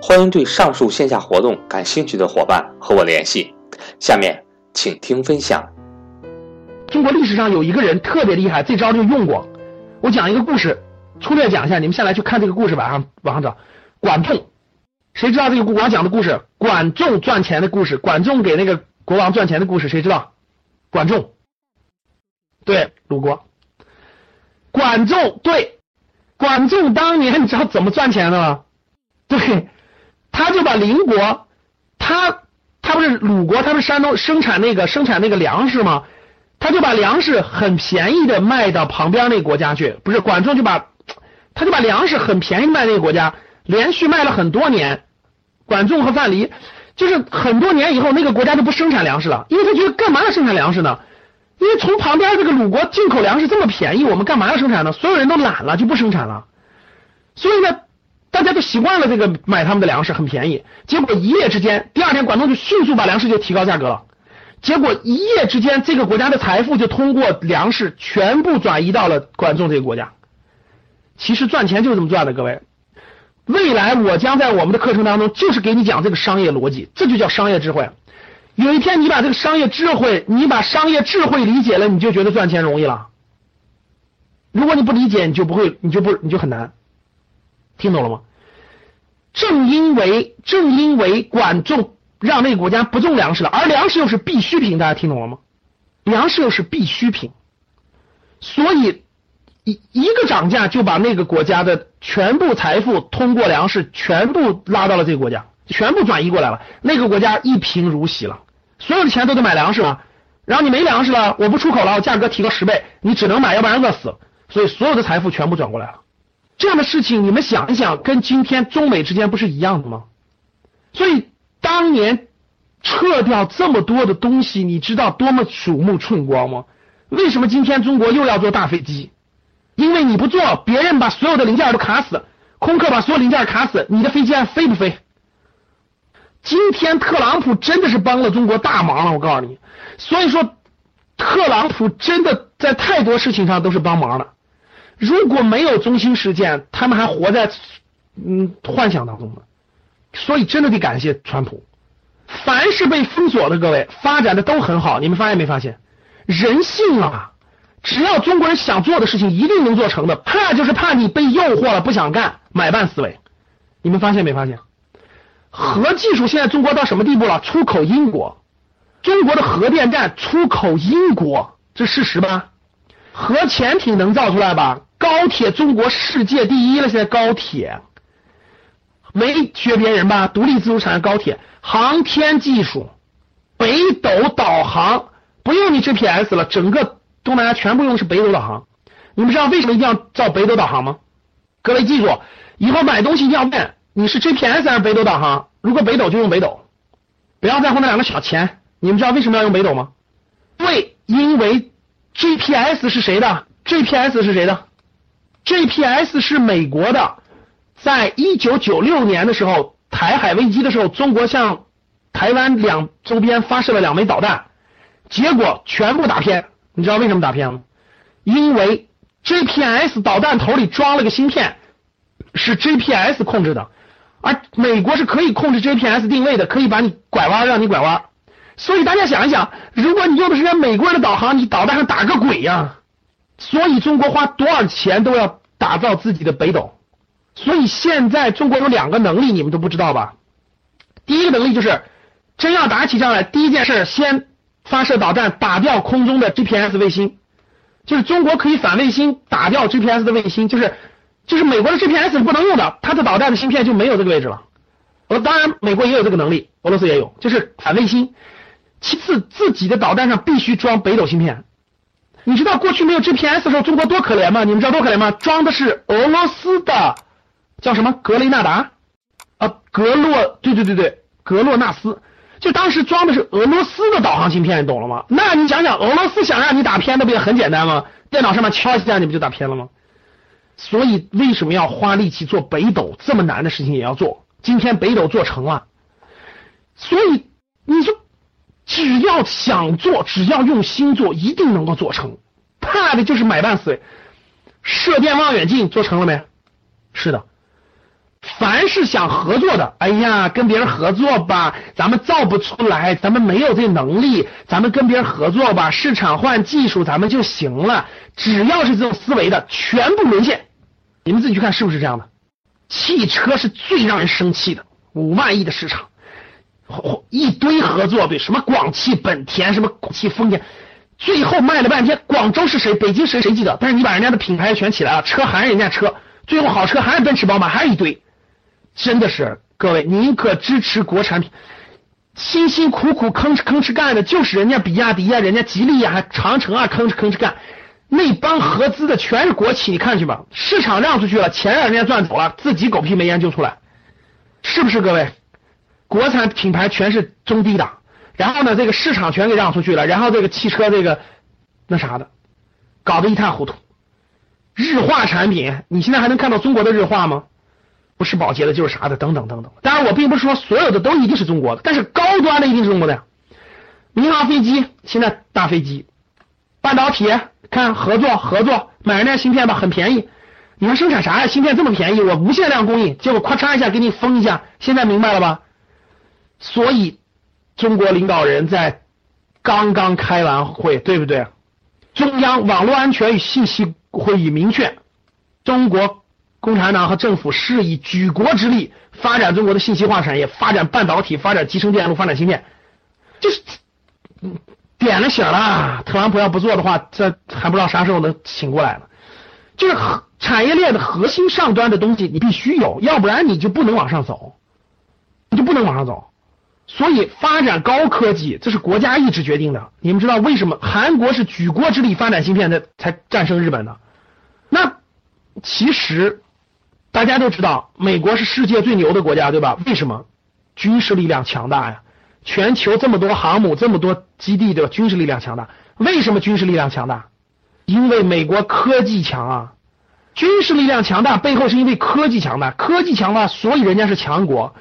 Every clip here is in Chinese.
欢迎对上述线下活动感兴趣的伙伴和我联系。下面请听分享。中国历史上有一个人特别厉害，这招就用过。我讲一个故事，粗略讲一下，你们下来去看这个故事，网上网上找。管仲，谁知道这个我讲的故事？管仲赚钱的故事，管仲给那个国王赚钱的故事，谁知道？管仲，对，鲁国。管仲，对，管仲当年你知道怎么赚钱的吗？对。他就把邻国，他他不是鲁国，他不是山东生产那个生产那个粮食吗？他就把粮食很便宜的卖到旁边那个国家去，不是管仲就把他就把粮食很便宜卖那个国家，连续卖了很多年。管仲和范蠡就是很多年以后，那个国家就不生产粮食了，因为他觉得干嘛要生产粮食呢？因为从旁边这个鲁国进口粮食这么便宜，我们干嘛要生产呢？所有人都懒了，就不生产了。所以呢？大家都习惯了这个买他们的粮食很便宜，结果一夜之间，第二天管仲就迅速把粮食就提高价格了，结果一夜之间，这个国家的财富就通过粮食全部转移到了管仲这个国家。其实赚钱就是这么赚的，各位。未来我将在我们的课程当中就是给你讲这个商业逻辑，这就叫商业智慧。有一天你把这个商业智慧，你把商业智慧理解了，你就觉得赚钱容易了。如果你不理解，你就不会，你就不，你就很难。听懂了吗？正因为正因为管仲让那个国家不种粮食了，而粮食又是必需品，大家听懂了吗？粮食又是必需品，所以一一个涨价就把那个国家的全部财富通过粮食全部拉到了这个国家，全部转移过来了。那个国家一贫如洗了，所有的钱都得买粮食了。然后你没粮食了，我不出口了，我价格提高十倍，你只能买，要不然饿死。所以所有的财富全部转过来了。这样的事情，你们想一想，跟今天中美之间不是一样的吗？所以当年撤掉这么多的东西，你知道多么鼠目寸光吗？为什么今天中国又要做大飞机？因为你不做，别人把所有的零件都卡死，空客把所有零件卡死，你的飞机还飞不飞？今天特朗普真的是帮了中国大忙了，我告诉你。所以说，特朗普真的在太多事情上都是帮忙了。如果没有中心事件，他们还活在嗯幻想当中呢。所以真的得感谢川普。凡是被封锁的各位，发展的都很好。你们发现没发现？人性啊！只要中国人想做的事情，一定能做成的。怕就是怕你被诱惑了，不想干，买办思维。你们发现没发现？核技术现在中国到什么地步了？出口英国，中国的核电站出口英国，这事实吧？核潜艇能造出来吧？高铁中国世界第一了，现在高铁没学别人吧？独立自主产业高铁，航天技术，北斗导航不用你 GPS 了，整个东南亚全部用的是北斗导航。你们知道为什么一定要造北斗导航吗？各位记住，以后买东西一定要问你是 GPS 还是北斗导航。如果北斗就用北斗，不要在乎那两个小钱。你们知道为什么要用北斗吗？对，因为。GPS 是谁的？GPS 是谁的？GPS 是美国的。在一九九六年的时候，台海危机的时候，中国向台湾两周边发射了两枚导弹，结果全部打偏。你知道为什么打偏吗？因为 GPS 导弹头里装了个芯片，是 GPS 控制的，而美国是可以控制 GPS 定位的，可以把你拐弯，让你拐弯。所以大家想一想，如果你用的是人家美国人的导航，你导弹上打个鬼呀！所以中国花多少钱都要打造自己的北斗。所以现在中国有两个能力，你们都不知道吧？第一个能力就是，真要打起仗来，第一件事先发射导弹打掉空中的 GPS 卫星，就是中国可以反卫星打掉 GPS 的卫星，就是就是美国的 GPS 是不能用的，它的导弹的芯片就没有这个位置了。呃，当然美国也有这个能力，俄罗斯也有，就是反卫星。其次，自己的导弹上必须装北斗芯片。你知道过去没有 GPS 的时候，中国多可怜吗？你们知道多可怜吗？装的是俄罗斯的，叫什么格雷纳达啊？格洛，对对对对，格洛纳斯。就当时装的是俄罗斯的导航芯片，你懂了吗？那你想想，俄罗斯想让你打偏，那不也很简单吗？电脑上面敲一下，你不就打偏了吗？所以为什么要花力气做北斗？这么难的事情也要做。今天北斗做成了，所以你说只要想做，只要用心做，一定能够做成。怕的就是买办思维。射电望远镜做成了没？是的。凡是想合作的，哎呀，跟别人合作吧，咱们造不出来，咱们没有这能力，咱们跟别人合作吧，市场换技术，咱们就行了。只要是这种思维的，全部沦陷。你们自己去看是不是这样的？汽车是最让人生气的，五万亿的市场，一堆合作对，什么广汽本田，什么广汽丰田，最后卖了半天，广州是谁？北京谁？谁记得？但是你把人家的品牌全起来了，车还是人家车，最后好车还是奔驰宝马，还是一堆。真的是各位，宁可支持国产品，辛辛苦苦吭哧吭哧干的，就是人家比亚迪啊，人家吉利啊，长城啊，吭哧吭哧干，那帮合资的全是国企，你看去吧，市场让出去了，钱让人家赚走了，自己狗屁没研究出来，是不是各位？国产品牌全是中低档，然后呢，这个市场全给让出去了，然后这个汽车这个那啥的，搞得一塌糊涂。日化产品，你现在还能看到中国的日化吗？不是保洁的，就是啥的，等等等等。当然，我并不是说所有的都一定是中国的，但是高端的一定是中国的。民航飞机现在大飞机，半导体看合作合作，买人家芯片吧，很便宜。你还生产啥呀？芯片这么便宜，我无限量供应，结果咔嚓一下给你封一下，现在明白了吧？所以中国领导人在刚刚开完会，对不对？中央网络安全与信息会议明确，中国。共产党和政府是以举国之力发展中国的信息化产业，发展半导体，发展集成电路，发展芯片，就是点了醒了。特朗普要不做的话，这还不知道啥时候能醒过来呢。就是产业链的核心上端的东西，你必须有，要不然你就不能往上走，你就不能往上走。所以发展高科技，这是国家意志决定的。你们知道为什么韩国是举国之力发展芯片的，才战胜日本的？那其实。大家都知道，美国是世界最牛的国家，对吧？为什么？军事力量强大呀！全球这么多航母，这么多基地，对吧？军事力量强大。为什么军事力量强大？因为美国科技强啊！军事力量强大背后是因为科技强大，科技强大，所以人家是强国。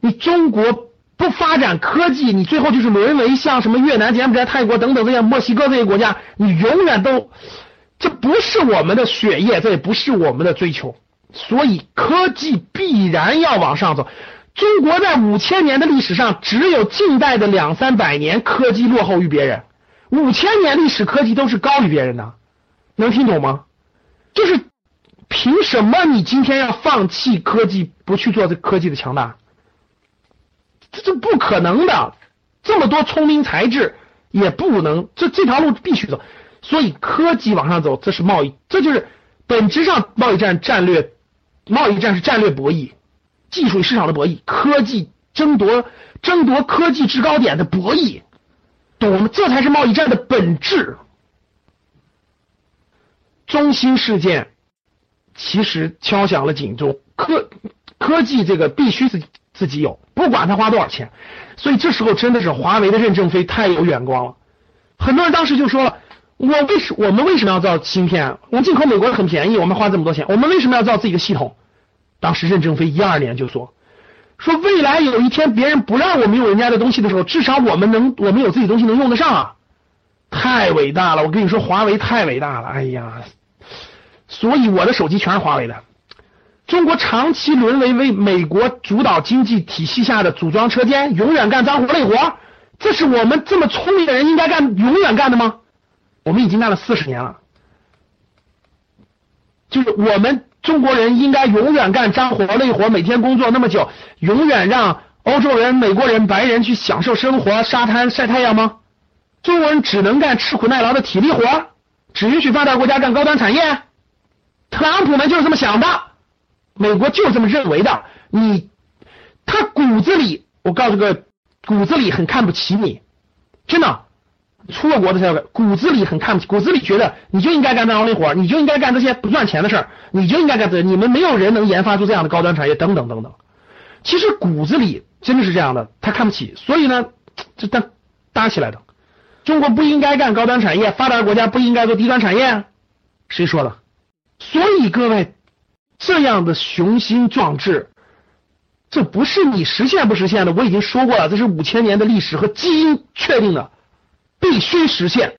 你中国不发展科技，你最后就是沦为像什么越南、柬埔寨、泰国等等这些墨西哥这些国家，你永远都这不是我们的血液，这也不是我们的追求。所以科技必然要往上走。中国在五千年的历史上，只有近代的两三百年科技落后于别人，五千年历史科技都是高于别人的。能听懂吗？就是凭什么你今天要放弃科技，不去做这科技的强大？这这不可能的。这么多聪明才智也不能，这这条路必须走。所以科技往上走，这是贸易，这就是本质上贸易战战略。贸易战是战略博弈，技术与市场的博弈，科技争夺争夺科技制高点的博弈，懂吗？这才是贸易战的本质。中心事件其实敲响了警钟，科科技这个必须是自己有，不管他花多少钱。所以这时候真的是华为的任正非太有眼光了。很多人当时就说了。我为什我们为什么要造芯片？我们进口美国很便宜，我们花这么多钱，我们为什么要造自己的系统？当时任正非一二年就说，说未来有一天别人不让我们用人家的东西的时候，至少我们能我们有自己东西能用得上啊！太伟大了，我跟你说，华为太伟大了，哎呀！所以我的手机全是华为的。中国长期沦为为美国主导经济体系下的组装车间，永远干脏活累活，这是我们这么聪明的人应该干永远干的吗？我们已经干了四十年了，就是我们中国人应该永远干脏活累活，每天工作那么久，永远让欧洲人、美国人、白人去享受生活、沙滩晒太阳吗？中国人只能干吃苦耐劳的体力活，只允许发达国家干高端产业。特朗普们就是这么想的，美国就这么认为的。你，他骨子里，我告诉各位，骨子里很看不起你，真的。出了国的小骨子里很看不起，骨子里觉得你就应该干这劳力活，你就应该干这些不赚钱的事儿，你就应该干这，你们没有人能研发出这样的高端产业，等等等等。其实骨子里真的是这样的，他看不起，所以呢，这搭搭起来的。中国不应该干高端产业，发达国家不应该做低端产业，谁说的？所以各位，这样的雄心壮志，这不是你实现不实现的，我已经说过了，这是五千年的历史和基因确定的。必须实现。